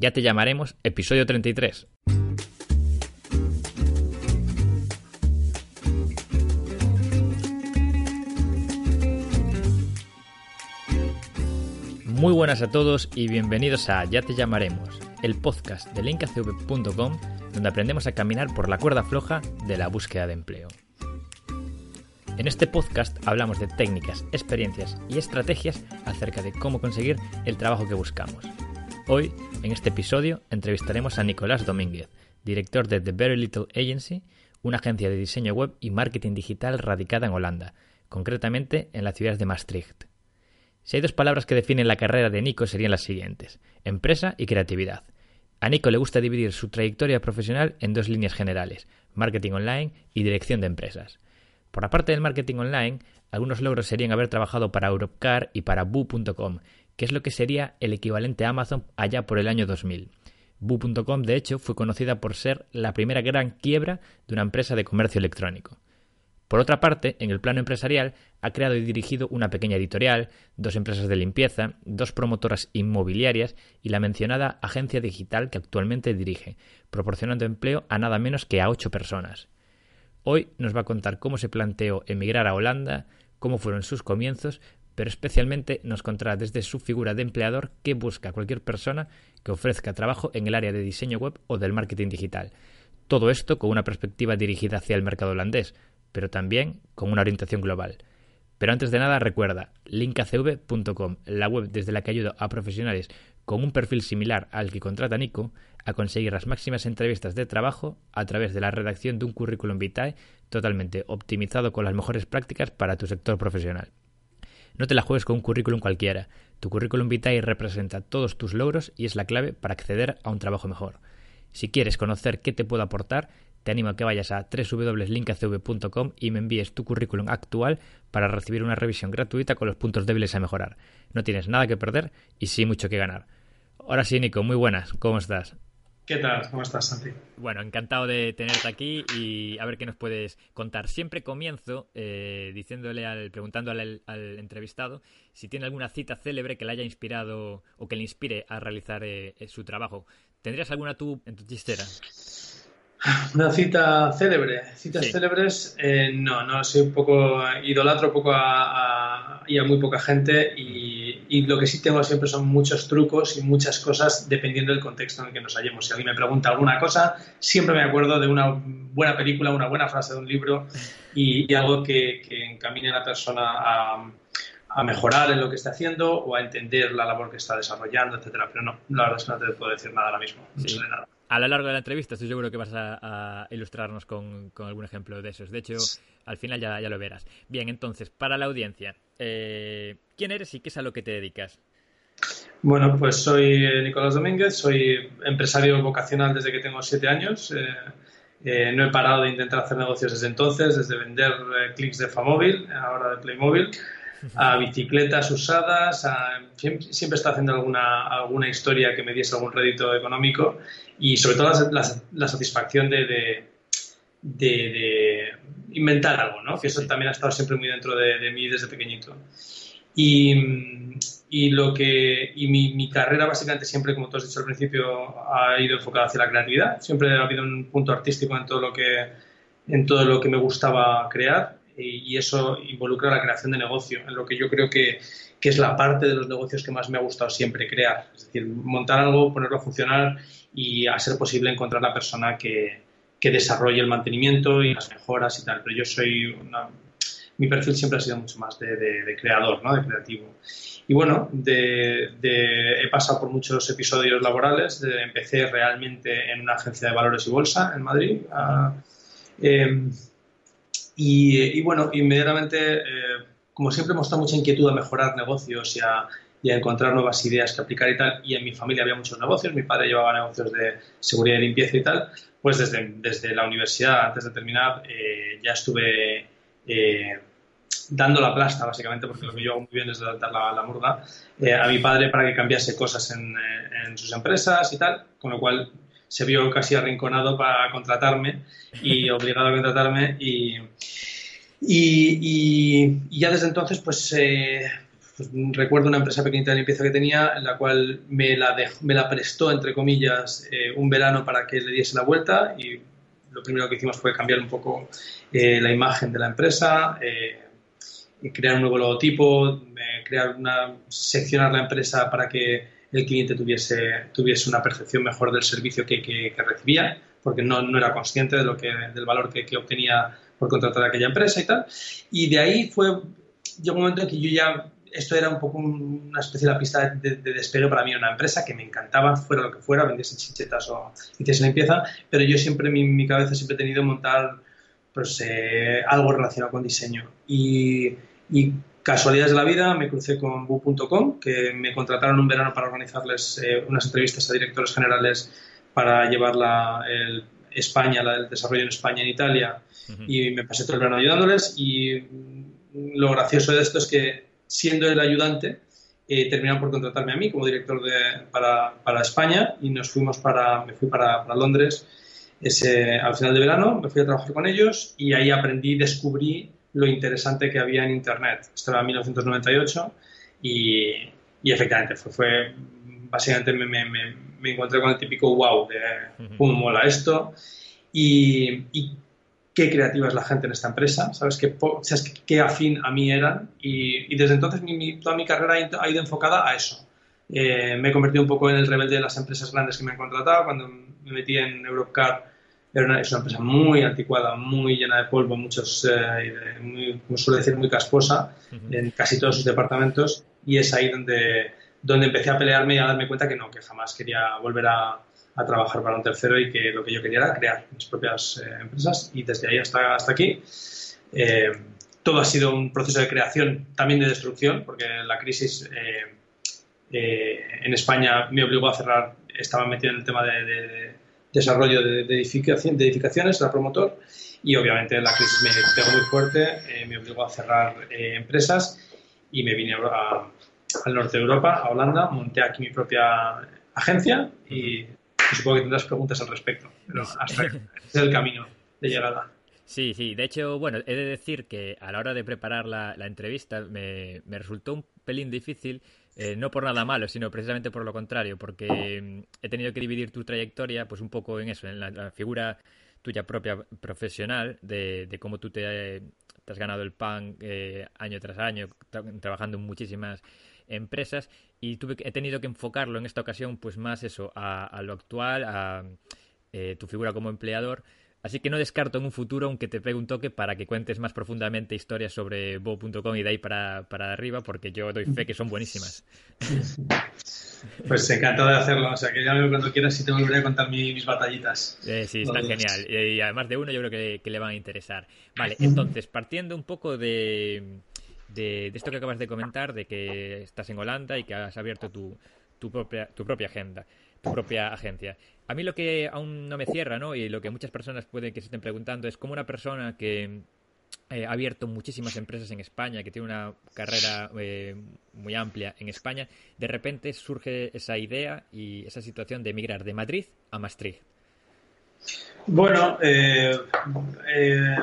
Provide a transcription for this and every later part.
Ya te llamaremos episodio 33. Muy buenas a todos y bienvenidos a Ya te llamaremos, el podcast de linkacv.com donde aprendemos a caminar por la cuerda floja de la búsqueda de empleo. En este podcast hablamos de técnicas, experiencias y estrategias acerca de cómo conseguir el trabajo que buscamos. Hoy, en este episodio, entrevistaremos a Nicolás Domínguez, director de The Very Little Agency, una agencia de diseño web y marketing digital radicada en Holanda, concretamente en la ciudad de Maastricht. Si hay dos palabras que definen la carrera de Nico serían las siguientes, empresa y creatividad. A Nico le gusta dividir su trayectoria profesional en dos líneas generales, marketing online y dirección de empresas. Por la parte del marketing online, algunos logros serían haber trabajado para Europcar y para Boo.com, que es lo que sería el equivalente a Amazon allá por el año 2000. Boo.com, de hecho, fue conocida por ser la primera gran quiebra de una empresa de comercio electrónico. Por otra parte, en el plano empresarial, ha creado y dirigido una pequeña editorial, dos empresas de limpieza, dos promotoras inmobiliarias y la mencionada agencia digital que actualmente dirige, proporcionando empleo a nada menos que a ocho personas. Hoy nos va a contar cómo se planteó emigrar a Holanda, cómo fueron sus comienzos, pero especialmente nos contará desde su figura de empleador qué busca cualquier persona que ofrezca trabajo en el área de diseño web o del marketing digital. Todo esto con una perspectiva dirigida hacia el mercado holandés, pero también con una orientación global. Pero antes de nada, recuerda linkacv.com, la web desde la que ayudo a profesionales con un perfil similar al que contrata Nico a conseguir las máximas entrevistas de trabajo a través de la redacción de un currículum vitae totalmente optimizado con las mejores prácticas para tu sector profesional. No te la juegues con un currículum cualquiera. Tu currículum vitae representa todos tus logros y es la clave para acceder a un trabajo mejor. Si quieres conocer qué te puedo aportar, te animo a que vayas a www.linkacv.com y me envíes tu currículum actual para recibir una revisión gratuita con los puntos débiles a mejorar. No tienes nada que perder y sí mucho que ganar. Ahora sí, Nico, muy buenas. ¿Cómo estás? ¿Qué tal? ¿Cómo estás, Santi? Bueno, encantado de tenerte aquí y a ver qué nos puedes contar. Siempre comienzo eh, diciéndole al, preguntándole al, entrevistado si tiene alguna cita célebre que le haya inspirado o que le inspire a realizar eh, su trabajo. ¿Tendrías alguna tú en tu chistera? Una cita célebre. Citas célebres, eh, no, no, soy un poco idolatro poco a, y a muy poca gente y, y, lo que sí tengo siempre son muchos trucos y muchas cosas dependiendo del contexto en el que nos hallemos. Si alguien me pregunta alguna cosa, siempre me acuerdo de una buena película, una buena frase de un libro y, algo que, encamine a la persona a, a, mejorar en lo que está haciendo o a entender la labor que está desarrollando, etcétera. Pero no, la verdad es que no te puedo decir nada ahora mismo. No sé nada a lo largo de la entrevista estoy seguro que vas a, ilustrarnos con, algún ejemplo de esos. De hecho, al final ya, ya lo verás. Bien, entonces, para la audiencia, eh, ¿quién eres y qué es a lo que te dedicas? Bueno, pues soy eh, Nicolás Domínguez, soy empresario vocacional desde que tengo siete años. Eh, no he parado de intentar hacer negocios desde entonces, desde vender clics de Famóvil, ahora de Playmobil, a bicicletas usadas, siempre, está haciendo alguna, alguna historia que me diese algún rédito económico y sobre todo la, satisfacción de, de, inventar algo, ¿no? que eso también ha estado siempre muy dentro de, mí desde pequeñito. Y, y lo que y mi, mi, carrera básicamente siempre, como tú has dicho al principio, ha ido enfocada hacia la creatividad. Siempre ha habido un punto artístico en todo lo que, en todo lo que me gustaba crear y eso involucra la creación de negocio, en lo que yo creo que, que, es la parte de los negocios que más me ha gustado siempre crear. Es decir, montar algo, ponerlo a funcionar y a ser posible encontrar la persona que, que desarrolle el mantenimiento y las mejoras y tal. Pero yo soy mi perfil siempre ha sido mucho más de, de, creador, ¿no? de creativo. Y bueno, de, he pasado por muchos episodios laborales. empecé realmente en una agencia de valores y bolsa en Madrid. Em, y, bueno, inmediatamente, eh, como siempre, hemos mucha inquietud a mejorar negocios y a, encontrar nuevas ideas que aplicar y tal. Y en mi familia había muchos negocios. Mi padre llevaba negocios de seguridad y limpieza y tal. Pues desde, desde la universidad, antes de terminar, eh, ya estuve eh, dando la plasta, básicamente, porque lo que yo hago muy bien es dar la, la murga, a mi padre para que cambiase cosas en, en sus empresas y tal. Con lo cual se vio casi arrinconado para contratarme y obligado a contratarme y, y, ya desde entonces pues eh, pues, recuerdo una empresa pequeñita de limpieza que tenía, en la cual me la, me la prestó, entre comillas, eh, un verano para que le diese la vuelta y lo primero que hicimos fue cambiar un poco eh, la imagen de la empresa, eh, crear un nuevo logotipo, crear una, seccionar la empresa para que el cliente tuviese, tuviese una percepción mejor del servicio que, que, recibía, porque no, no, era consciente de lo que, del valor que, que obtenía por contratar a aquella empresa y tal. Y de ahí fue, llegó un momento en que yo ya esto era un poco una especie de pista de, de, para mí, una empresa que me encantaba, fuera lo que fuera, vendiese chichetas o hiciese limpieza, pero yo siempre, mi, mi cabeza siempre he tenido montar pues, eh, algo relacionado con diseño. Y, y, casualidades de la vida, me crucé con Bu.com, que me contrataron un verano para organizarles eh, unas entrevistas a directores generales para llevar la, el España, la, el desarrollo en España en Italia, y me pasé todo el verano ayudándoles. Y lo gracioso de esto es que siendo el ayudante, eh, terminaron por contratarme a mí como director de, para, para, España y nos fuimos para, me fui para, para, Londres ese, al final de verano, me fui a trabajar con ellos y ahí aprendí, descubrí lo interesante que había en Internet. Esto era en 1998 y, y efectivamente fue, fue básicamente me, me, me, encontré con el típico wow de cómo mola esto y, y qué creativa es la gente en esta empresa, ¿sabes? Qué, ¿sabes? qué afín a mí eran y, desde entonces mi, toda mi carrera ha ido enfocada a eso. Eh, me he convertido un poco en el rebelde de las empresas grandes que me han contratado. Cuando me metí en Europcar, era una, es una empresa muy anticuada, muy llena de polvo, muchos, eh, muy, como suele decir, muy casposa en casi todos sus departamentos y es ahí donde, donde empecé a pelearme y a darme cuenta que no, que jamás quería volver a, a trabajar para un tercero y que lo que yo quería era crear mis propias eh, empresas y desde ahí hasta, hasta aquí. Eh, todo ha sido un proceso de creación, también de destrucción, porque la crisis eh, en España me obligó a cerrar, estaba metido en el tema de, desarrollo de, edificación, de edificaciones, era promotor, y obviamente la crisis me pegó muy fuerte, me obligó a cerrar empresas y me vine al norte de Europa, a Holanda, monté aquí mi propia agencia y supongo que tendrás preguntas al respecto, pero hasta es el camino de llegada. Sí, sí. De hecho, bueno, he de decir que a la hora de preparar la, entrevista me, resultó un pelín difícil, eh, no por nada malo, sino precisamente por lo contrario, porque mm, he tenido que dividir tu trayectoria pues un poco en eso, en la, figura tuya propia profesional, de, cómo tú te, has ganado el pan eh, año tras año, trabajando en muchísimas empresas y tuve, he tenido que enfocarlo en esta ocasión pues más eso, a, lo actual, a eh, tu figura como empleador. Así que no descarto en un futuro, aunque te pegue un toque, para que cuentes más profundamente historias sobre Bo.com y de ahí para, para, arriba, porque yo doy fe que son buenísimas. Pues encantado de hacerlo. O sea, que ya cuando quieras y te volveré a contar mis batallitas. Eh, sí, está genial. Y, además de uno, yo creo que, que, le van a interesar. Vale, entonces, partiendo un poco de, de, esto que acabas de comentar, de que estás en Holanda y que has abierto tu, tu, propia, tu propia agenda, tu propia agencia. A mí lo que aún no me cierra, ¿no? Y lo que muchas personas pueden que se estén preguntando es cómo una persona que eh, ha abierto muchísimas empresas en España, que tiene una carrera eh, muy amplia en España, de repente surge esa idea y esa situación de emigrar de Madrid a Maastricht. Bueno, eh,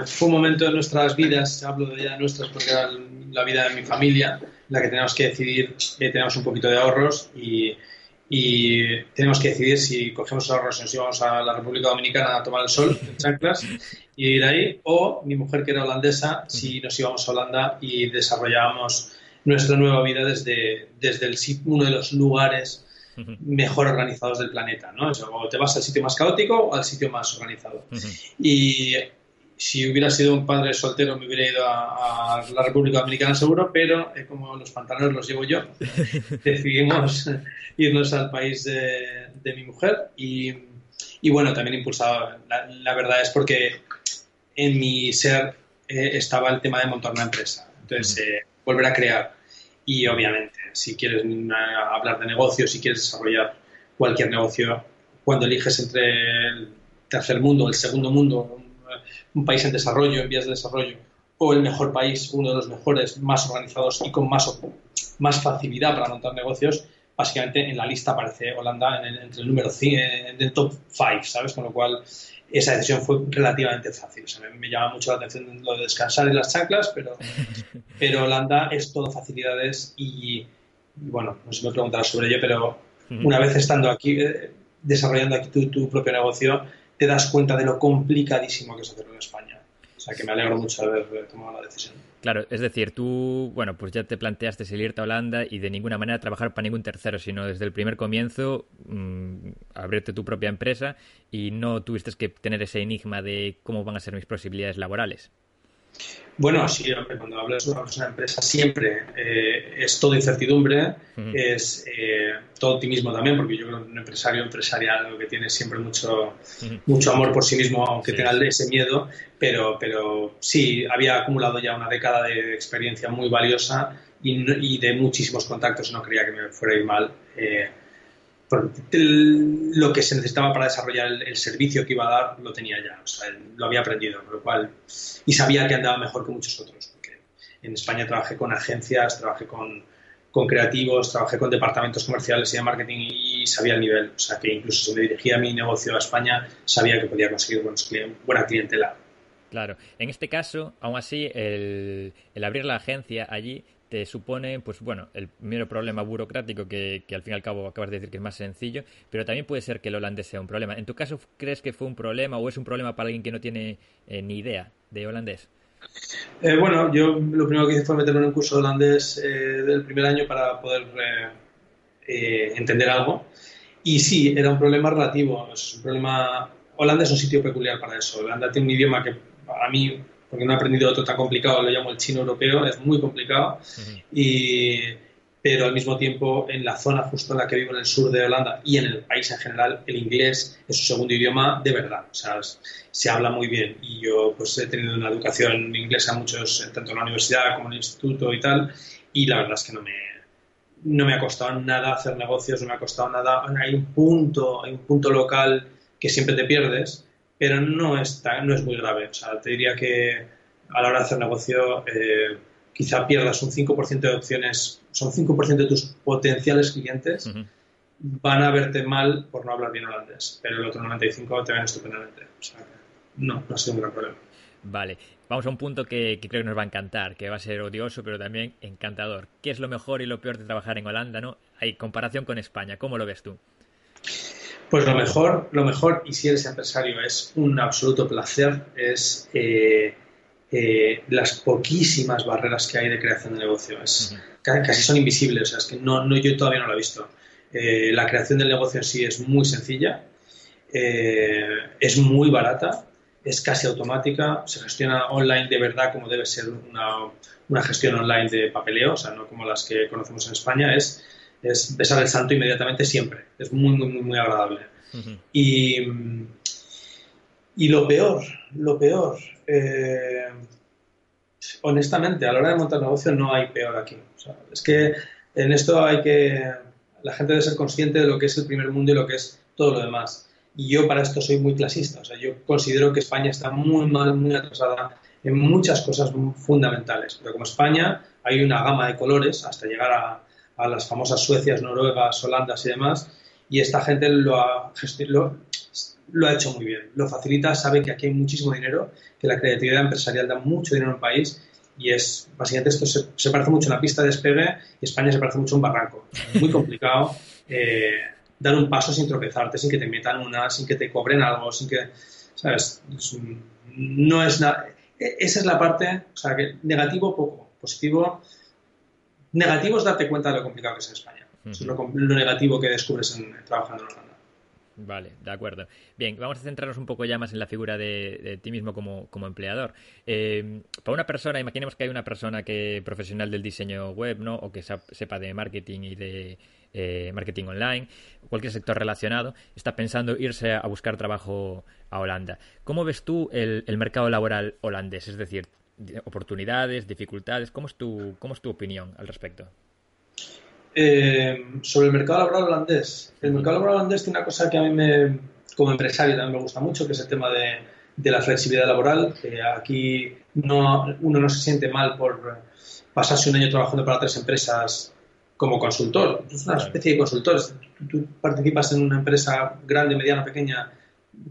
fue un momento de nuestras vidas, hablo de ya nuestras porque era la vida de mi familia, la que tenemos que decidir, que tenemos un poquito de ahorros y, tenemos que decidir si cogemos ahorros y nos íbamos a la República Dominicana a tomar el sol en chanclas y ir ahí, o mi mujer que era holandesa, si nos íbamos a Holanda y desarrollábamos nuestra nueva vida desde, desde el, uno de los lugares mejor organizados del planeta, ¿no? O te vas al sitio más caótico o al sitio más organizado. Y si hubiera sido un padre soltero me hubiera ido a, la República Dominicana seguro, pero eh, como los pantalones los llevo yo, decidimos irnos al país de, mi mujer y, y, bueno, también impulsado, la, verdad es porque en mi ser eh, estaba el tema de montar una empresa, entonces eh, volver a crear. Y obviamente si quieres hablar de negocios, si quieres desarrollar cualquier negocio, cuando eliges entre el tercer mundo, el segundo mundo, un país en desarrollo, en vías de desarrollo, o el mejor país, uno de los mejores, más organizados y con más, más facilidad para montar negocios, básicamente en la lista aparece Holanda en el, entre el número 100, del top 5, ¿sabes? Con lo cual esa decisión fue relativamente fácil. me, llama mucho la atención lo de descansar en las chanclas, pero, pero Holanda es todo facilidades y, bueno, no sé si me preguntarás sobre ello, pero una vez estando aquí, eh, desarrollando aquí tu, tu propio negocio, te das cuenta de lo complicadísimo que es hacerlo en España. O sea que me alegro mucho de haber tomado la decisión. Claro, es decir, tú, bueno, pues ya te planteaste el irte a Holanda y de ninguna manera trabajar para ningún tercero, sino desde el primer comienzo mm, abrirte tu propia empresa y no tuviste que tener ese enigma de cómo van a ser mis posibilidades laborales. Bueno, sí, cuando hablas de una empresa siempre eh, es todo incertidumbre, es eh, todo optimismo también, porque yo creo que un empresario empresarial lo que tiene siempre mucho, mucho amor por sí mismo, aunque tenga ese miedo, pero, pero sí, había acumulado ya una década de experiencia muy valiosa y, de muchísimos contactos, no creía que me fuera a ir mal. Eh, lo que se necesitaba para desarrollar el, servicio que iba a dar lo tenía ya, o sea, lo había aprendido, lo cual, y sabía que andaba mejor que muchos otros, porque en España trabajé con agencias, trabajé con, con creativos, trabajé con departamentos comerciales y de marketing y sabía el nivel, o sea, que incluso si me dirigía mi negocio a España, sabía que podía conseguir buenos buena clientela. Claro, en este caso, aún así, el abrir la agencia allí te supone, pues bueno, el mero problema burocrático que, al fin y al cabo acabas de decir que es más sencillo, pero también puede ser que el holandés sea un problema. ¿En tu caso crees que fue un problema o es un problema para alguien que no tiene eh, ni idea de holandés? Eh, bueno, yo lo primero que hice fue meterme en un curso holandés eh, del primer año para poder entender algo. Y sí, era un problema relativo. Es un problema. Holanda es un sitio peculiar para eso. Holanda tiene un idioma que a mí porque no he aprendido otro tan complicado, lo llamo el chino europeo, es muy complicado, y, pero al mismo tiempo en la zona justo en la que vivo, en el sur de Holanda y en el país en general, el inglés es su segundo idioma de verdad, o sea, se habla muy bien. Y yo pues he tenido una educación inglesa muchos, tanto en la universidad como en el instituto y tal, y la verdad es que no me, no me ha costado nada hacer negocios, no me ha costado nada, hay un punto, hay un punto local que siempre te pierdes, pero no es, no es muy grave. O sea, te diría que a la hora de hacer negocio eh, quizá pierdas un 5% de opciones, son 5% de tus potenciales clientes van a verte mal por no hablar bien holandés, pero el otro 95% te ven estupendamente. O sea, no, no ha sido un gran problema. Vale, vamos a un punto que, que, creo que nos va a encantar, que va a ser odioso, pero también encantador. ¿Qué es lo mejor y lo peor de trabajar en Holanda, no? Hay comparación con España, ¿cómo lo ves tú? Pues lo mejor, lo mejor, y si eres empresario, es un absoluto placer, es eh, eh, las poquísimas barreras que hay de creación de negocio. Casi son invisibles, o sea, es que no, no, yo todavía no lo he visto. Eh, la creación del negocio en sí es muy sencilla, es muy barata, es casi automática, se gestiona online de verdad como debe ser una, una gestión online de papeleo, o sea, no como las que conocemos en España, es es besar el santo inmediatamente siempre. Es muy, muy, muy, agradable. y, y, lo peor, lo peor, eh, honestamente, a la hora de montar negocio no hay peor aquí. es que en esto hay que, la gente debe ser consciente de lo que es el primer mundo y lo que es todo lo demás. Y yo para esto soy muy clasista. O sea, yo considero que España está muy mal, muy atrasada en muchas cosas fundamentales. Pero como España hay una gama de colores hasta llegar a, a las famosas Suecias, Noruegas, Holandas y demás, y esta gente lo ha, lo, lo ha hecho muy bien. Lo facilita, sabe que aquí hay muchísimo dinero, que la creatividad empresarial da mucho dinero en el país y es, básicamente esto se, parece mucho a una pista de despegue y España se parece mucho a un barranco. Muy complicado eh, dar un paso sin tropezarte, sin que te metan una, sin que te cobren algo, sin que, ¿sabes? no es nada. E, esa es la parte, o sea, que negativo poco, positivo negativo es darte cuenta de lo complicado que es en España. es lo, negativo que descubres en, trabajando en Holanda. Vale, de acuerdo. Bien, vamos a centrarnos un poco ya más en la figura de, ti mismo como, empleador. Eh, para una persona, imaginemos que hay una persona que profesional del diseño web, ¿no? O que sepa de marketing y de eh, marketing online, cualquier sector relacionado, está pensando irse a buscar trabajo a Holanda. ¿Cómo ves tú el mercado laboral holandés? Es decir, oportunidades, dificultades. ¿Cómo es tu, cómo es tu opinión al respecto? Eh, sobre el mercado laboral holandés. El mercado laboral holandés tiene una cosa que a mí me, como empresario también me gusta mucho, que es el tema de, de la flexibilidad laboral. aquí no, uno no se siente mal por pasarse un año trabajando para tres empresas como consultor. Es una especie de consultor. Tú, participas en una empresa grande, mediana, pequeña,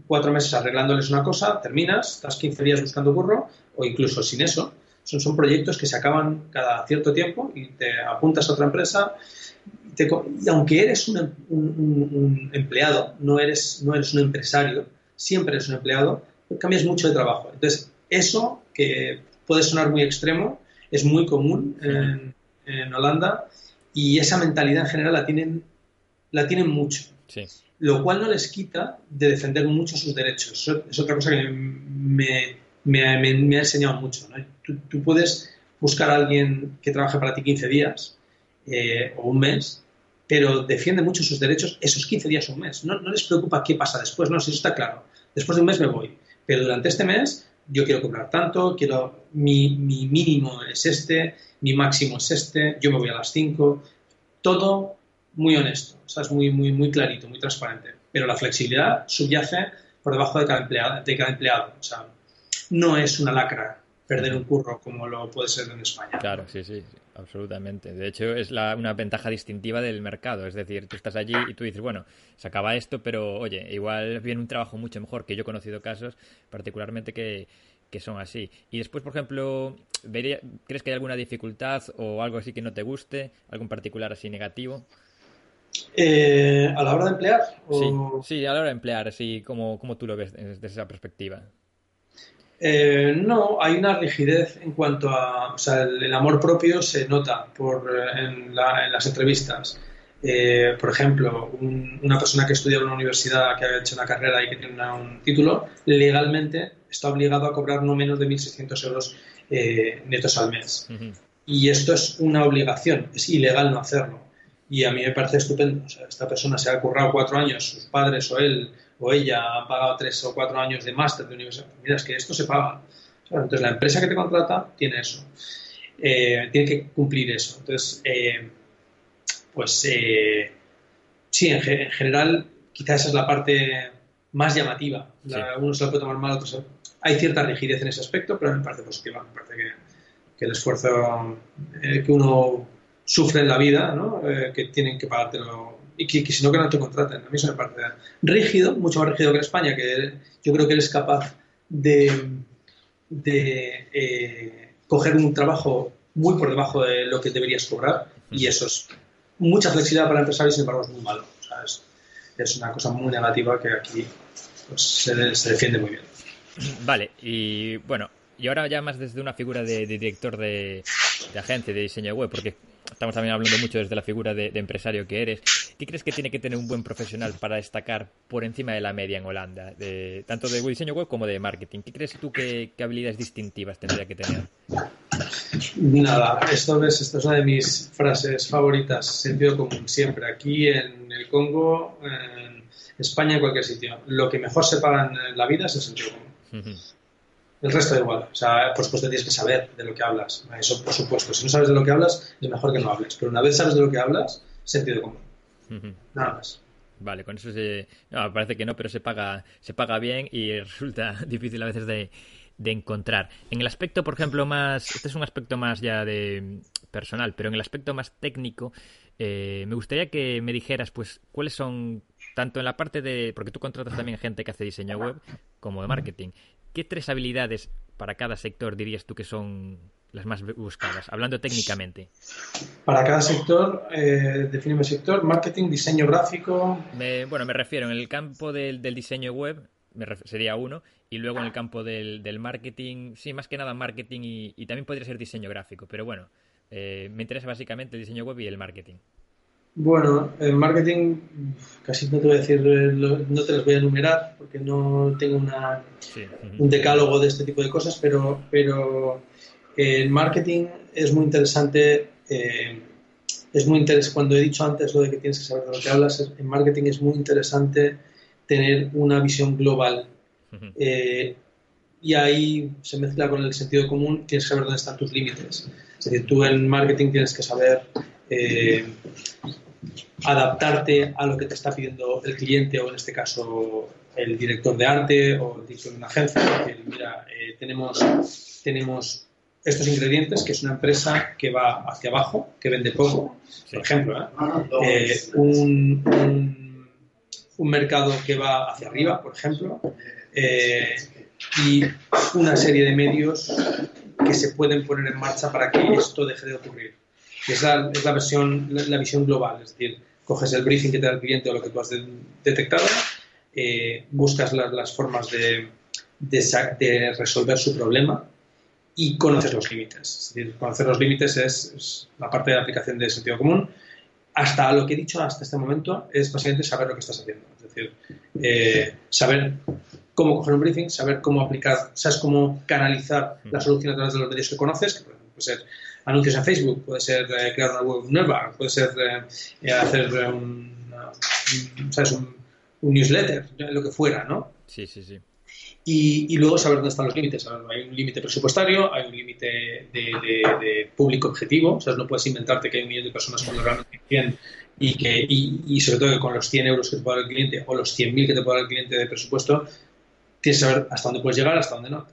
cuatro meses arreglándoles una cosa, terminas, estás 15 días buscando curro o incluso sin eso. Son, son proyectos que se acaban cada cierto tiempo y te apuntas a otra empresa. y aunque eres un, un, empleado, no eres, no eres un empresario, siempre eres un empleado, cambias mucho de trabajo. Entonces, eso que puede sonar muy extremo, es muy común en, en Holanda y esa mentalidad en general la tienen, la tienen mucho. Lo cual no les quita de defender mucho sus derechos. es otra cosa que me, me, ha enseñado mucho. Tú, puedes buscar a alguien que trabaje para ti 15 días eh, o un mes, pero defiende mucho sus derechos esos 15 días o un mes. No, no les preocupa qué pasa después, no, si eso está claro. Después de un mes me voy, pero durante este mes yo quiero cobrar tanto, quiero mi, mi mínimo es este, mi máximo es este, yo me voy a las 5, todo muy honesto, o sea, es muy, muy, muy clarito, muy transparente. Pero la flexibilidad subyace por debajo de cada empleado, de cada empleado. O sea, no es una lacra perder un curro como lo puede ser en España. Claro, sí, sí, absolutamente. De hecho, es la, una ventaja distintiva del mercado. Es decir, tú estás allí y tú dices, bueno, se acaba esto, pero oye, igual viene un trabajo mucho mejor, que yo he conocido casos particularmente que, que son así. Y después, por ejemplo, ¿crees que hay alguna dificultad o algo así que no te guste? ¿Algo en particular así negativo? Eh, ¿A la hora de emplear? Sí, a la hora de emplear, así como, como tú lo ves desde esa perspectiva. Eh, no, hay una rigidez en cuanto a. O sea, el, amor propio se nota por, en, las entrevistas. Eh, por ejemplo, una persona que estudia en una universidad, que ha hecho una carrera y que tiene un título, legalmente está obligado a cobrar no menos de 1.600 euros eh, netos al mes. Y esto es una obligación, es ilegal no hacerlo. Y a mí me parece estupendo. O sea, esta persona se ha currado cuatro años, sus padres o él o ella han pagado tres o cuatro años de máster de universidad. Mira, es que esto se paga. Entonces, la empresa que te contrata tiene eso. Eh, tiene que cumplir eso. Entonces, eh, pues sí, en, general, quizás esa es la parte más llamativa. Uno se lo puede tomar mal, otros hay cierta rigidez en ese aspecto, pero me parece positiva. Me parece que, el esfuerzo eh, que uno sufre en la vida, ¿no? Eh, que tienen que pagártelo y que, si no, que no te contraten. A mí eso me parece rígido, mucho más rígido que en España, que yo creo que eres capaz de, de eh, coger un trabajo muy por debajo de lo que deberías cobrar y eso es mucha flexibilidad para el empresario y sin embargo es muy malo. es, una cosa muy negativa que aquí pues, se defiende muy bien. Vale, y bueno, y ahora ya más desde una figura de, director de, agencia, de diseño web, porque estamos también hablando mucho desde la figura de, empresario que eres. ¿Qué crees que tiene que tener un buen profesional para destacar por encima de la media en Holanda, de, tanto de diseño web como de marketing? ¿Qué crees tú que, habilidades distintivas tendría que tener? Nada, esto es, esto es una de mis frases favoritas, sentido común, siempre. Aquí en el Congo, en España, en cualquier sitio. Lo que mejor se paga en la vida es el sentido común. El resto da igual. O sea, por supuesto tienes que saber de lo que hablas. Eso, por supuesto. Si no sabes de lo que hablas, es mejor que no hables. Pero una vez sabes de lo que hablas, sentido común. Nada más. Vale, con eso se... No, parece que no, pero se paga, se paga bien y resulta difícil a veces de, encontrar. En el aspecto, por ejemplo, más... Este es un aspecto más ya de personal, pero en el aspecto más técnico, eh, me gustaría que me dijeras, pues, cuáles son tanto en la parte de, porque tú contratas también gente que hace diseño web como de marketing, ¿qué tres habilidades para cada sector dirías tú que son las más buscadas, hablando técnicamente? Para cada sector, eh, definimos sector, marketing, diseño gráfico. bueno, me refiero en el campo del, diseño web, sería uno, y luego en el campo del, marketing, sí, más que nada marketing y, también podría ser diseño gráfico, pero bueno, eh, me interesa básicamente el diseño web y el marketing. Bueno, en marketing casi no te voy a decir, eh, no te las voy a enumerar porque no tengo una, un decálogo de este tipo de cosas, pero, pero en marketing es muy interesante, eh, es muy interesante, cuando he dicho antes lo de que tienes que saber de lo que hablas, en marketing es muy interesante tener una visión global. Eh, y ahí se mezcla con el sentido común, tienes que saber dónde están tus límites. Es decir, tú en marketing tienes que saber adaptarte a lo que te está pidiendo el cliente o en este caso el director de arte o el director de una agencia. mira, eh, tenemos, tenemos estos ingredientes, que es una empresa que va hacia abajo, que vende poco, por ejemplo, ¿eh? Eh, un, un, mercado que va hacia arriba, por ejemplo, eh, y una serie de medios que se pueden poner en marcha para que esto deje de ocurrir. Es la, es la, versión, la, visión global, es decir, coges el briefing que te da el cliente o lo que tú has detectado, buscas las formas de, de, resolver su problema y conoces los límites. Es decir, conocer los límites es, la parte de la aplicación de sentido común. Hasta lo que he dicho hasta este momento es básicamente saber lo que estás haciendo. Es decir, eh, saber cómo coger un briefing, saber cómo aplicar, sabes cómo canalizar la solución a través de los medios que conoces, que puede ser anuncios en Facebook, puede ser eh, crear una web nueva, puede ser eh, hacer un, ¿sabes? Un, un, newsletter, lo que fuera, ¿no? Sí, sí, sí y, luego saber dónde están los límites. Hay un límite presupuestario, hay un límite de, público objetivo, o sea, no puedes inventarte que hay un millón de personas cuando realmente 100 y, que, y, sobre todo que con los 100 euros que te puede dar el cliente o los 100.000 que te puede dar el cliente de presupuesto, tienes que saber hasta dónde puedes llegar, hasta dónde no.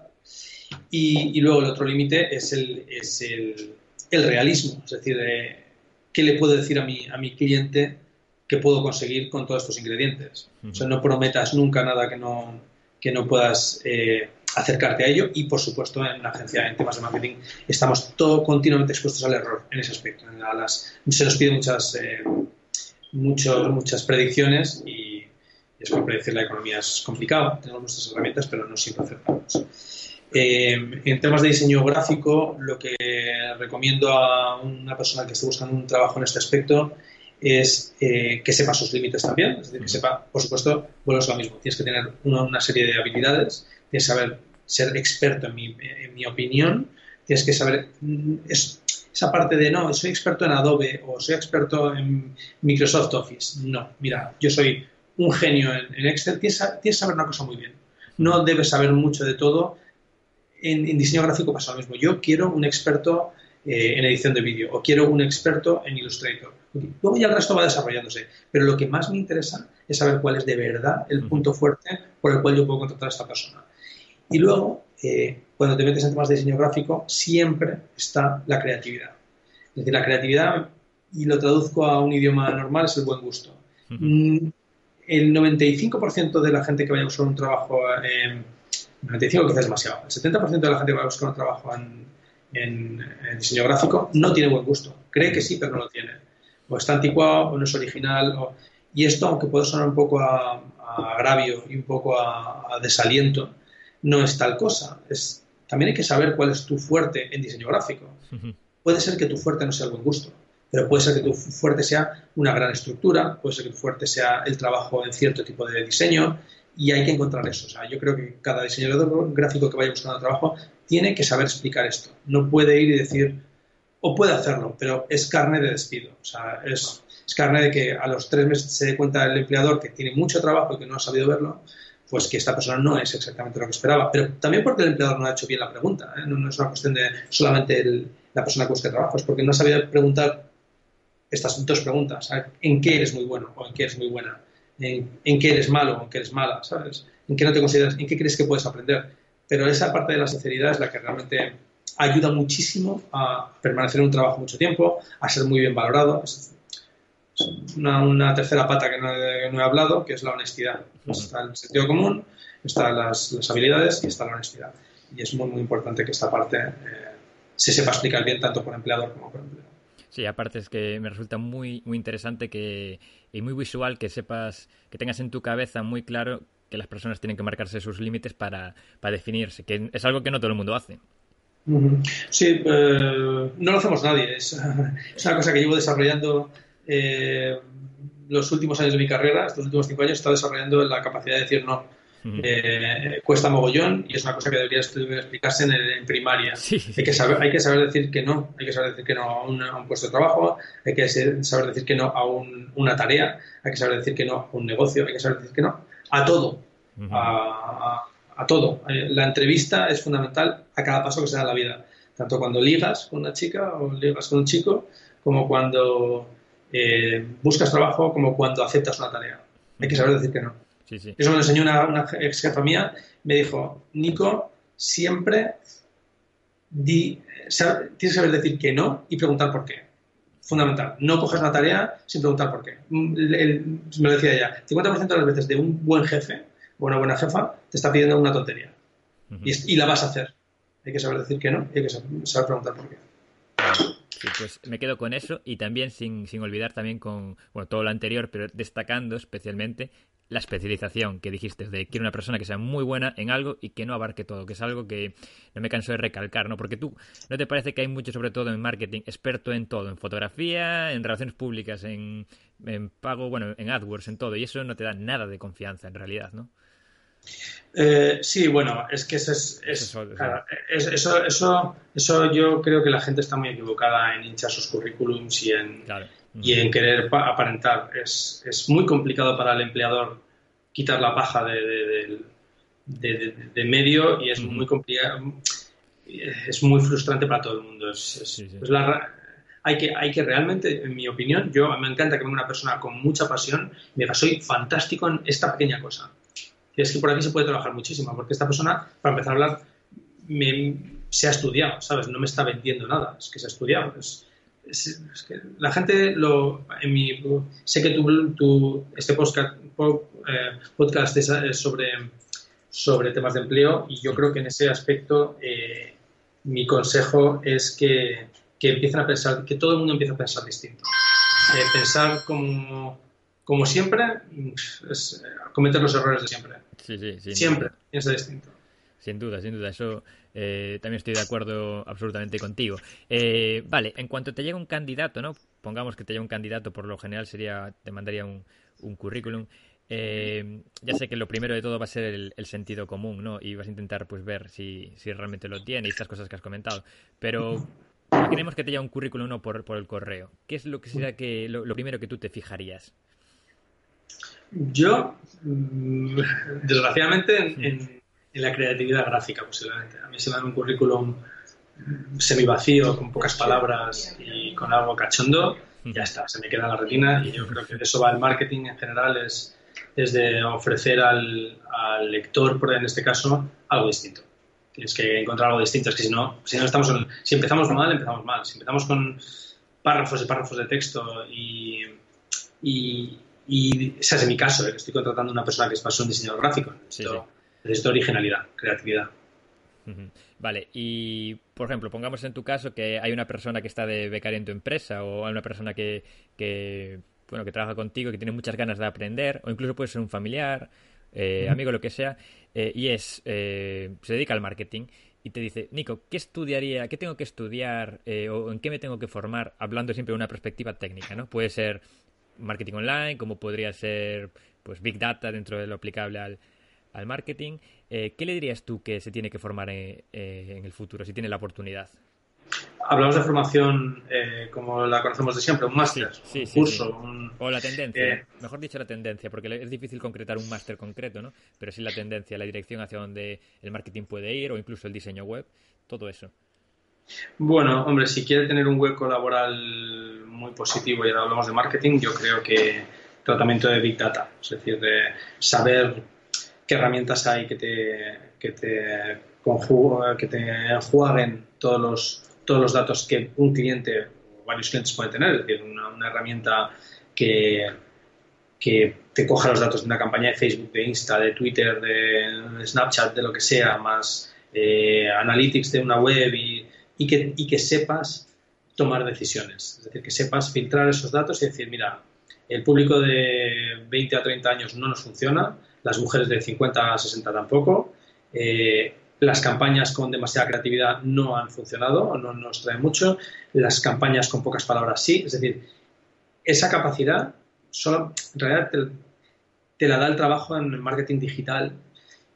Y, luego el otro límite es, el, es el, el, realismo, es decir, eh, qué le puedo decir a mi, a mi cliente que puedo conseguir con todos estos ingredientes. O sea, no prometas nunca nada que no que no puedas eh, acercarte a ello y, por supuesto, en la agencia en temas de marketing estamos todo continuamente expuestos al error en ese aspecto. se nos piden muchas, eh, muchas predicciones y es como predecir la economía es complicado. Tenemos nuestras herramientas, pero no siempre acertamos. Eh, en temas de diseño gráfico, lo que recomiendo a una persona que esté buscando un trabajo en este aspecto es eh, que sepa sus límites también, es decir, que sepa, por supuesto, bueno, es lo mismo, tienes que tener una, serie de habilidades, tienes que saber ser experto en mi, en mi opinión, tienes que saber mm, esa parte de, no, soy experto en Adobe o soy experto en Microsoft Office. No, mira, yo soy un genio en, Excel, tienes, tienes, que saber una cosa muy bien. No debes saber mucho de todo. En, en diseño gráfico pasa lo mismo. Yo quiero un experto eh, en edición de vídeo o quiero un experto en Illustrator. Luego ya el resto va desarrollándose. Pero lo que más me interesa es saber cuál es de verdad el punto fuerte por el cual yo puedo contratar a esta persona. Y luego, eh, cuando te metes en temas de diseño gráfico, siempre está la creatividad. Es decir, la creatividad, y lo traduzco a un idioma normal, es el buen gusto. Mm, el 95% de la gente que vaya a buscar un trabajo, en 95 quizás es demasiado, el 70% de la gente que va a buscar un trabajo en, en, diseño gráfico no tiene buen gusto. Cree que sí, pero no lo tiene. O está anticuado o no es original. Y esto, aunque puede sonar un poco a, agravio y un poco a, desaliento, no es tal cosa. Es, también hay que saber cuál es tu fuerte en diseño gráfico. Puede ser que tu fuerte no sea el buen gusto, pero puede ser que tu fuerte sea una gran estructura, puede ser que tu fuerte sea el trabajo en cierto tipo de diseño, y hay que encontrar eso. O sea, yo creo que cada diseñador gráfico que vaya buscando trabajo tiene que saber explicar esto. No puede ir y decir, o puede hacerlo, pero es carne de despido. O sea, es, carne de que a los tres meses se dé cuenta el empleador que tiene mucho trabajo y que no ha sabido verlo, pues que esta persona no es exactamente lo que esperaba. Pero también porque el empleador no ha hecho bien la pregunta. ¿eh? No, es una cuestión de solamente la persona que busca trabajo, es porque no sabido preguntar estas dos preguntas. ¿En qué eres muy bueno o en qué eres muy buena? En, qué eres malo o en qué eres mala, ¿sabes? En qué no te consideras, en qué crees que puedes aprender. Pero esa parte de la sinceridad es la que realmente ayuda muchísimo a permanecer en un trabajo mucho tiempo, a ser muy bien valorado. Es una, tercera pata que no, he, hablado, que es la honestidad. Está el sentido común, están las, habilidades y está la honestidad. Y es muy, muy importante que esta parte eh, se sepa explicar bien tanto por empleador como por empleado. Sí, aparte es que me resulta muy, muy interesante que, y muy visual que sepas, que tengas en tu cabeza muy claro que las personas tienen que marcarse sus límites para, definirse, que es algo que no todo el mundo hace. Sí, eh, no lo hacemos nadie. Es, una cosa que llevo desarrollando eh, los últimos años de mi carrera, estos últimos cinco años, estado desarrollando la capacidad de decir no. Eh, cuesta mogollón y es una cosa que debería explicarse en, primaria. Hay, que saber, hay que saber decir que no, hay que saber decir que no a un, puesto de trabajo, hay que saber decir que no a una tarea, hay que saber decir que no a un negocio, hay que saber decir que no a todo, a, todo. Eh, la entrevista es fundamental a cada paso que se da en la vida, tanto cuando ligas con una chica o ligas con un chico, como cuando eh, buscas trabajo, como cuando aceptas una tarea. Hay que saber decir que no. Eso me lo enseñó una, ex jefa mía. Me dijo, Nico, siempre tienes que saber decir que no y preguntar por qué. Fundamental. No coges una tarea sin preguntar por qué. Mm, me lo decía ya, 50% de las veces de un buen jefe o una buena jefa te está pidiendo una tontería. y, y, la vas a hacer. Hay que saber decir que no y hay que saber preguntar por qué. Sí, pues me quedo con eso y también sin, sin olvidar también con bueno, todo lo anterior, pero destacando especialmente la especialización que dijiste, de quiero una persona que sea muy buena en algo y que no abarque todo, que es algo que no me canso de recalcar, ¿no? Porque tú, ¿no te parece que hay mucho, sobre todo en marketing, experto en todo, en fotografía, en relaciones públicas, en, en pago, bueno, en AdWords, en todo, y eso no te da nada de confianza en realidad, ¿no? Eh, sí, bueno, es que eso es, eso, eso, eso, yo creo que la gente está muy equivocada en hinchar sus currículums y en, y en querer aparentar. Es, es, muy complicado para el empleador quitar la paja de, de, medio y es muy complicado, es muy frustrante para todo el mundo. Es, hay que, hay que realmente, en mi opinión, yo me encanta que venga una persona con mucha pasión y me diga, soy fantástico en esta pequeña cosa y es que por aquí se puede trabajar muchísimo, porque esta persona, para empezar a hablar, se ha estudiado, ¿sabes? No me está vendiendo nada, es que se ha estudiado. Es, que la gente lo en mi sé que tu, este podcast, eh, podcast es sobre sobre temas de empleo y yo creo que en ese aspecto eh, mi consejo es que, que, empiecen a pensar que todo el mundo empiece a pensar distinto. Eh, pensar como como siempre es cometer los errores de siempre. Sí, sí, Siempre es distinto. Sin duda, sin duda. Eso eh, también estoy de acuerdo absolutamente contigo. Eh, vale, en cuanto te llega un candidato, ¿no? Pongamos que te llega un candidato, por lo general sería, te mandaría un, currículum. Eh, ya sé que lo primero de todo va a ser el, sentido común, ¿no? Y vas a intentar pues ver si, si realmente lo tiene y estas cosas que has comentado. Pero imaginemos que te llega un currículum ¿no? por, por el correo. ¿Qué es lo que sería que lo primero que tú te fijarías? Yo, mm, desgraciadamente, en, la creatividad gráfica, posiblemente. A mí se me da un currículum semivacío, con pocas palabras y con algo cachondo, ya está, se me queda la retina y yo creo que de eso va el marketing en general, es, de ofrecer al, lector, en este caso, algo distinto. Tienes que encontrar algo distinto, es que si no, si no estamos si empezamos mal, empezamos mal. Si empezamos con párrafos y párrafos de texto y, y ese es mi caso, ¿eh? estoy contratando a una persona que es más un diseñador gráfico. Necesito, originalidad, creatividad. Vale, y por ejemplo, pongamos en tu caso que hay una persona que está de becaria en tu empresa o hay una persona que, que bueno, que trabaja contigo, que tiene muchas ganas de aprender, o incluso puede ser un familiar, eh, amigo, lo que sea, eh, y es, se dedica al marketing y te dice, Nico, ¿qué estudiaría, qué tengo que estudiar o en qué me tengo que formar? Hablando siempre de una perspectiva técnica, ¿no? Puede ser marketing online, como podría ser pues Big Data dentro de lo aplicable al, al marketing. Eh, ¿Qué le dirías tú que se tiene que formar eh, eh, en, el futuro, si tiene la oportunidad? Hablamos de formación como la conocemos de siempre, un máster, un curso. O la tendencia, mejor dicho la tendencia, porque es difícil concretar un máster concreto, ¿no? Pero sí la tendencia, la dirección hacia donde el marketing puede ir o incluso el diseño web, todo eso. Bueno, hombre, si quiere tener un hueco laboral muy positivo y ahora hablamos de marketing, yo creo que tratamiento de Big Data, es decir, de saber qué herramientas hay que te, que te, que te enjuaguen todos los, todos los datos que un cliente o varios clientes pueden tener, es decir, una, herramienta que, que te coja los datos de una campaña de Facebook, de Insta, de Twitter, de Snapchat, de lo que sea, más eh, analytics de una web y y que, y que sepas tomar decisiones. Es decir, que sepas filtrar esos datos y decir, mira, el público de 20 a 30 años no nos funciona, las mujeres de 50 a 60 tampoco, eh, las campañas con demasiada creatividad no han funcionado no nos traen mucho, las campañas con pocas palabras sí, es decir, esa capacidad solo, en realidad te, la da el trabajo en marketing digital,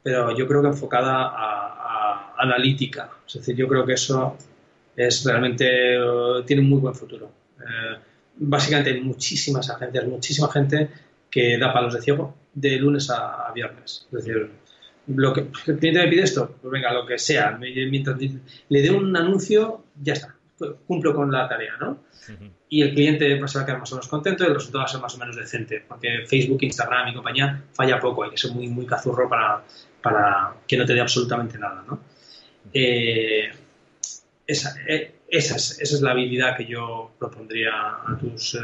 pero yo creo que enfocada a, a analítica, es decir, yo creo que eso es realmente eh, tiene un muy buen futuro. Eh, básicamente hay muchísimas agencias, muchísima gente que da palos de ciego de lunes a, viernes. Es decir, lo que el cliente me pide esto, pues venga, lo que sea, mientras le dé un anuncio, ya está, cumplo con la tarea, ¿no? Y el cliente pues, se va a quedar más o menos contento y el resultado va a ser más o menos decente, porque Facebook, Instagram y compañía falla poco, hay que ser muy, muy cazurro para, para que no te dé absolutamente nada, ¿no? Eh, esa, eh, esa, es, esa, es, la habilidad que yo propondría a tus eh,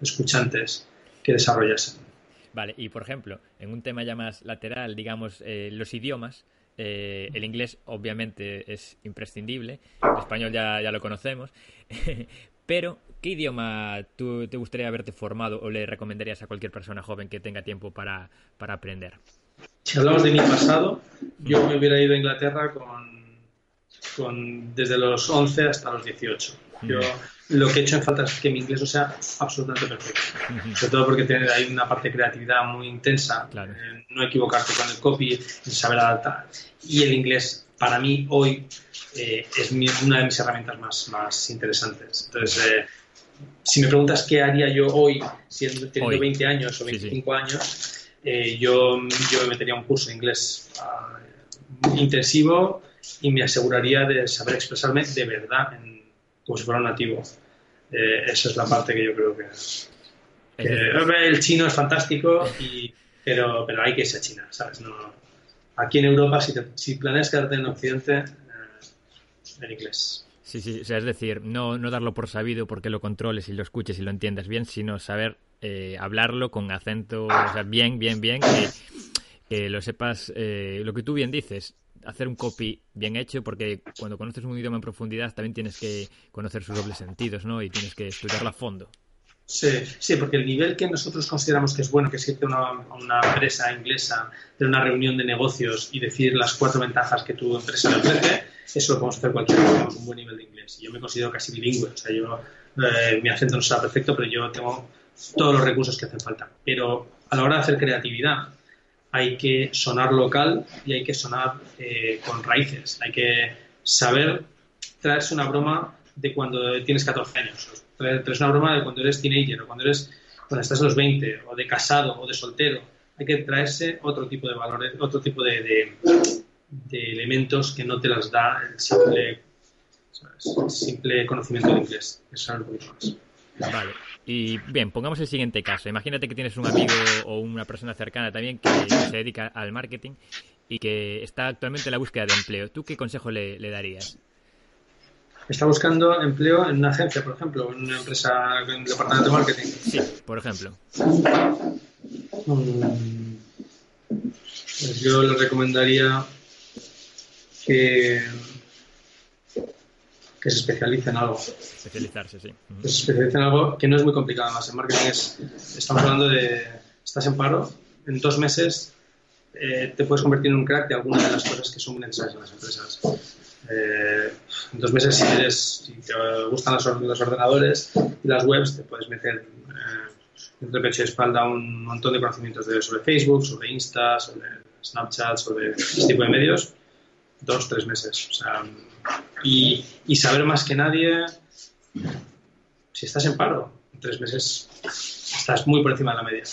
escuchantes que desarrollasen. Vale, y por ejemplo, en un tema ya más lateral, digamos, eh, los idiomas, eh, el inglés obviamente es imprescindible, el español ya, ya lo conocemos, pero ¿qué idioma tú, te gustaría haberte formado o le recomendarías a cualquier persona joven que tenga tiempo para, para aprender? Si hablamos de mi pasado, yo me hubiera ido a Inglaterra con, con desde los 11 hasta los 18. Yo lo que he hecho en falta es que mi inglés no sea absolutamente perfecto. Sobre todo porque tiene, hay una parte de creatividad muy intensa. Eh, no equivocarte con el copy, saber adaptar. Y el inglés, para mí, hoy eh, es una de mis herramientas más, más interesantes. Entonces, eh, si me preguntas qué haría yo hoy, siendo, teniendo 20 años o 25 años, yo, yo me metería un curso de inglés uh, intensivo y me aseguraría de saber expresarme de verdad en como si fuera un nativo. Eh, esa es la parte que yo creo que, el chino es fantástico, y, pero, pero hay que irse a China, ¿sabes? No, aquí en Europa, si, si planeas quedarte en Occidente, eh, en inglés. Sí, sí, o sea, es decir, no, no darlo por sabido porque lo controles y lo escuches y lo entiendas bien, sino saber eh, hablarlo con acento, o sea, bien, bien, bien, que, que lo sepas, lo que tú bien dices, hacer un copy bien hecho, porque cuando conoces un idioma en profundidad también tienes que conocer sus dobles sentidos, ¿no? Y tienes que estudiarlo a fondo. Sí, sí, porque el nivel que nosotros consideramos que es bueno que existe una, empresa inglesa de una reunión de negocios y decir las cuatro ventajas que tu empresa le ofrece, eso lo podemos hacer cualquiera que tengamos un buen nivel de inglés. Yo me considero casi bilingüe, o sea, yo, eh, mi acento no será perfecto, pero yo tengo todos los recursos que hacen falta. Pero a la hora de hacer creatividad, hay que sonar local y hay que sonar eh, con raíces. Hay que saber traerse una broma de cuando tienes 14 años, traerse una broma de cuando eres teenager o cuando, eres, cuando estás a los 20 o de casado o de soltero. Hay que traerse otro tipo de valores, otro tipo de, de, elementos que no te las da el simple, simple conocimiento de inglés. Eso es un poquito más. Vale. Y bien, pongamos el siguiente caso. Imagínate que tienes un amigo o una persona cercana también que se dedica al marketing y que está actualmente en la búsqueda de empleo. ¿Tú qué consejo le, darías? Está buscando empleo en una agencia, por ejemplo, en una empresa, en un departamento de marketing. Sí, por ejemplo. Mm, pues yo le recomendaría que que se especialice en algo. Especializarse, sí. Que se especialice en algo que no es muy complicado además. En marketing es, estamos hablando de, estás en paro, en dos meses eh, te puedes convertir en un crack de alguna de las cosas que son necesarias en las empresas. Eh, en dos meses, si, eres, si te gustan los, ordenadores y las webs, te puedes meter eh, entre pecho y espalda un montón de conocimientos de, sobre Facebook, sobre Insta, sobre Snapchat, sobre este tipo de medios. Dos, tres meses. O sea, y, saber más que nadie, si estás en paro, en tres meses estás muy por encima de la media.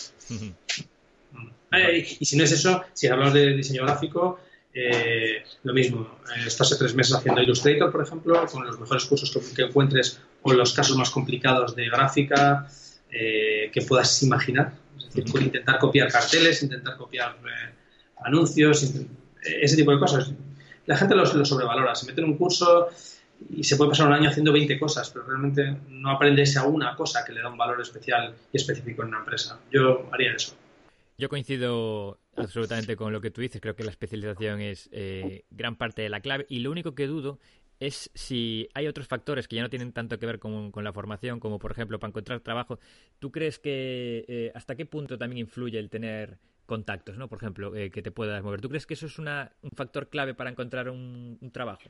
Eh, y si no es eso, si hablamos de diseño gráfico, eh, lo mismo. Eh, estás tres meses haciendo Illustrator, por ejemplo, con los mejores cursos que, encuentres o los casos más complicados de gráfica que puedas imaginar. Es decir, intentar copiar carteles, intentar copiar anuncios, ese tipo de cosas la gente lo, sobrevalora. Se mete en un curso y se puede pasar un año haciendo 20 cosas, pero realmente no aprende esa una cosa que le da un valor especial y específico en una empresa. Yo haría eso. Yo coincido absolutamente con lo que tú dices. Creo que la especialización es eh, gran parte de la clave y lo único que dudo es si hay otros factores que ya no tienen tanto que ver con, la formación, como por ejemplo para encontrar trabajo. ¿Tú crees que eh, hasta qué punto también influye el tener contactos, ¿no? Por ejemplo, eh, que te puedas mover. ¿Tú crees que eso es un factor clave para encontrar un, trabajo?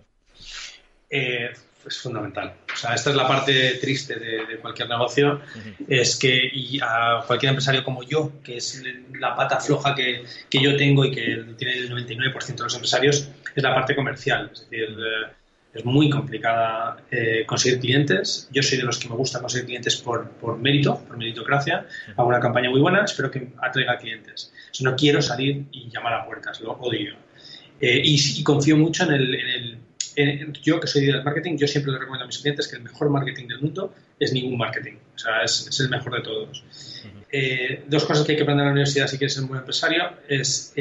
Eh, es fundamental. O sea, esta es la parte triste de, cualquier negocio, es que y a cualquier empresario como yo, que es la pata floja que, yo tengo y que tiene el 99% de los empresarios, es la parte comercial. Es decir, eh, es muy complicada eh, conseguir clientes. Yo soy de los que me gusta conseguir clientes por, por mérito, por meritocracia. Hago una campaña muy buena, espero que atraiga clientes. Si no quiero salir y llamar a puertas, lo odio. Eh, y, confío mucho en el, yo que soy del marketing, yo siempre le recomiendo a mis clientes que el mejor marketing del mundo es ningún marketing. O sea, es, el mejor de todos. Eh, dos cosas que hay que aprender en la universidad si quieres ser un buen empresario es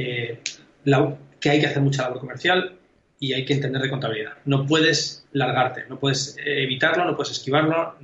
la, que hay que hacer mucha labor comercial y hay que entender de contabilidad. No puedes largarte, no puedes evitarlo, no puedes esquivarlo.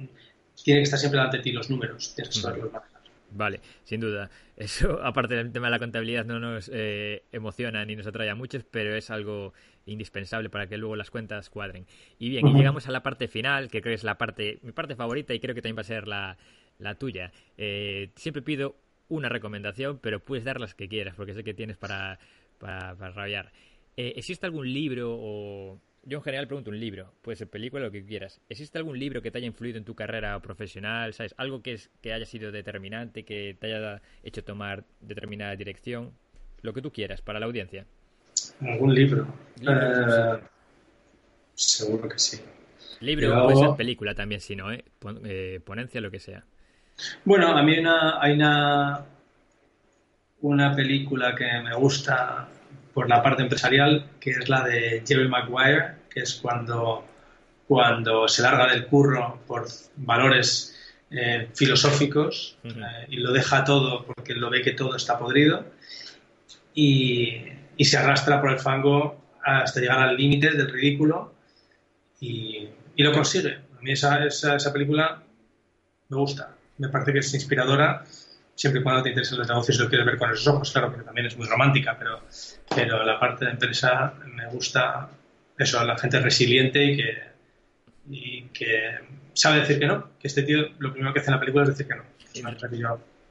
Tiene que estar siempre delante de ti los números, tienes que saberlos manejar. Vale, sin duda. Eso, aparte del tema de la contabilidad, no nos eh, emociona ni nos atrae a muchos, pero es algo indispensable para que luego las cuentas cuadren. Y bien, y llegamos a la parte final, que creo que es la parte, mi parte favorita y creo que también va a ser la, la tuya. Eh, siempre pido una recomendación, pero puedes dar las que quieras, porque sé que tienes para, para, rabiar. Eh, ¿Existe algún libro o yo en general pregunto un libro, puede ser película, lo que quieras. ¿Existe algún libro que te haya influido en tu carrera profesional? ¿Sabes? Algo que, es, que haya sido determinante, que te haya hecho tomar determinada dirección. Lo que tú quieras para la audiencia. ¿Algún libro? Eh, seguro que sí. Libro puede ser película también, si no, ¿eh? ¿eh? Ponencia, lo que sea. Bueno, a mí una, hay una, una película que me gusta por la parte empresarial, que es la de Jerry Maguire, que es cuando, cuando se larga del curro por valores eh, filosóficos eh, y lo deja todo porque lo ve que todo está podrido y, y se arrastra por el fango hasta llegar al límite del ridículo y, y, lo consigue. A mí esa, esa, esa película me gusta, me parece que es inspiradora siempre y cuando te interesen los negocios y lo quieres ver con esos ojos, claro, porque también es muy romántica, pero, pero la parte de empresa me gusta eso, la gente resiliente y que, y que sabe decir que no, que este tío lo primero que hace en la película es decir que no.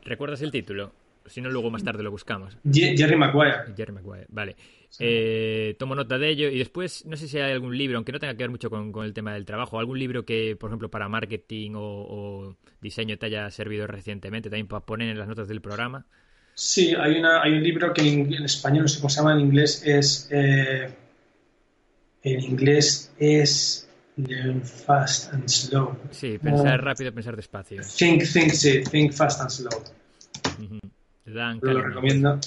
¿Recuerdas el título? Si no, luego más tarde lo buscamos. Jerry Maguire. Jerry Maguire, vale. Eh, tomo nota de ello y después, no sé si hay algún libro, aunque no tenga que ver mucho con, el tema del trabajo, algún libro que, por ejemplo, para marketing o, diseño te haya servido recientemente, también para poner en las notas del programa. Sí, hay, una, hay un libro que en, español, no sé cómo se llama, en inglés es... Eh, en inglés es Learn Fast and Slow. Sí, pensar rápido, pensar despacio. Think, think, sí, think fast and slow. Lo recomiendo.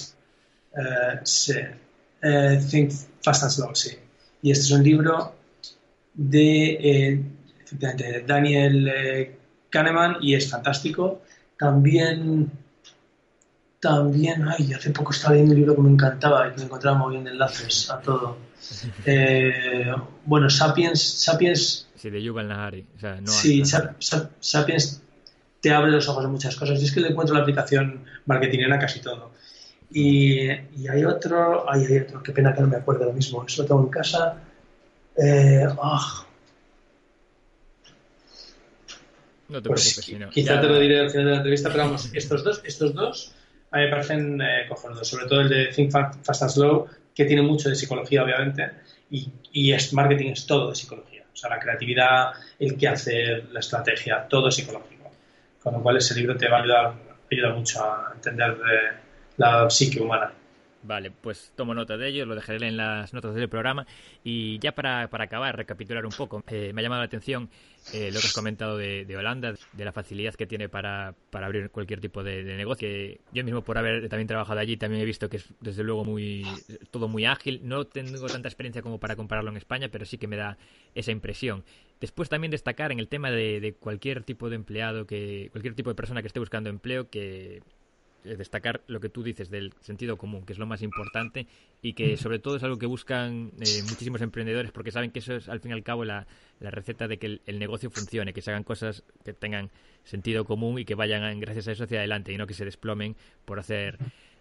Uh, sí. Eh, Think Fast and Slow, sí. Y este es un libro de, eh, Daniel eh, Kahneman y es fantástico. También, también, ay, hace poco estaba leyendo un libro que me encantaba y que me encontraba muy bien enlaces a todo. bueno, Sapiens, Sapiens... Sí, de Yuval Nahari. sí, Sapiens te abre los ojos a muchas cosas. Y es que le encuentro la aplicación marketingera a casi todo. Y, hay otro, ay, hay otro, qué pena que no me acuerdo lo mismo, eso lo tengo en casa. Eh, ah. No te pues preocupes, Quizá te lo diré al final de la entrevista, pero vamos, estos dos, estos dos a mí me parecen eh, cojonudos, sobre todo el de Think Fast and Slow, que tiene mucho de psicología, obviamente, y, y es, marketing es todo de psicología. O sea, la creatividad, el qué hacer, la estrategia, todo es psicológico. Con lo cual ese libro te va a ayudar, ayuda mucho a entender de la psique humana. Vale, pues tomo nota de ello, lo dejaré en las notas del programa. Y ya para, para acabar, recapitular un poco, eh, me ha llamado la atención eh, lo que has comentado de, Holanda, de la facilidad que tiene para, para abrir cualquier tipo de, negocio. yo mismo, por haber también trabajado allí, también he visto que es desde luego muy todo muy ágil. No tengo tanta experiencia como para compararlo en España, pero sí que me da esa impresión. Después también destacar en el tema de, de cualquier tipo de empleado, que cualquier tipo de persona que esté buscando empleo, que destacar lo que tú dices del sentido común, que es lo más importante y que sobre todo es algo que buscan eh, muchísimos emprendedores porque saben que eso es al fin y al cabo la, receta de que el, negocio funcione, que se hagan cosas que tengan sentido común y que vayan gracias a eso hacia adelante y no que se desplomen por hacer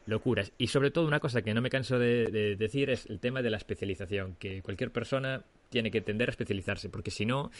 locuras. Y sobre todo una cosa que no me canso de decir es el tema de la especialización, que cualquier persona tiene que tender a especializarse porque si no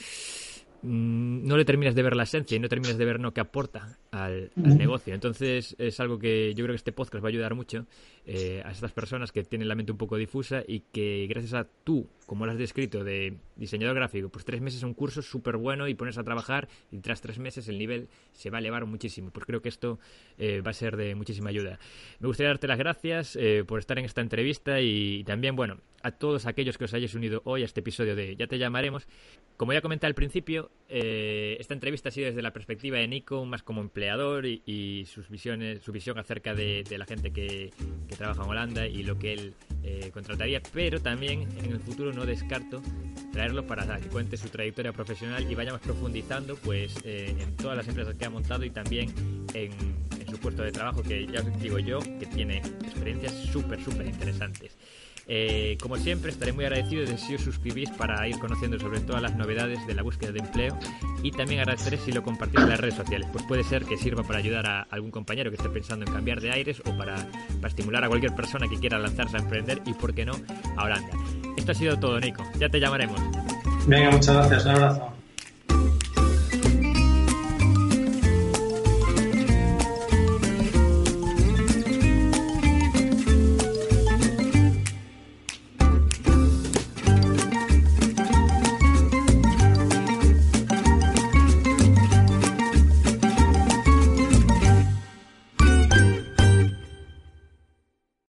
Mm, no le terminas de ver la esencia y no terminas de ver lo que aporta al, negocio. Entonces es algo que yo creo que este podcast va a ayudar mucho eh, a estas personas que tienen la mente un poco difusa y que gracias a tú, como lo has descrito, de diseñador gráfico, pues tres meses es un curso súper bueno y pones a trabajar y tras tres meses el nivel se va a elevar muchísimo. Pues creo que esto eh, va a ser de muchísima ayuda. Me gustaría darte las gracias eh, por estar en esta entrevista y también, bueno, a todos aquellos que os hayáis unido hoy a este episodio de Ya te llamaremos. Como ya comenté al principio, eh, esta entrevista ha sido desde la perspectiva de Nico, más como empleador y, sus visiones, su visión acerca de, la gente que, trabaja en Holanda y lo que él eh, contrataría, pero también en el futuro no descarto traerlo para que cuente su trayectoria profesional y vayamos profundizando pues eh, en todas las empresas que ha montado y también en, su puesto de trabajo, que ya os digo yo, que tiene experiencias súper, súper interesantes. Eh, como siempre, estaré muy agradecido de si os suscribís para ir conociendo sobre todas las novedades de la búsqueda de empleo y también agradeceré si lo compartís en las redes sociales, pues puede ser que sirva para ayudar a algún compañero que esté pensando en cambiar de aires o para, para estimular a cualquier persona que quiera lanzarse a emprender y, por qué no, a Holanda. Esto ha sido todo, Nico. Ya te llamaremos. Venga, muchas gracias. Un abrazo.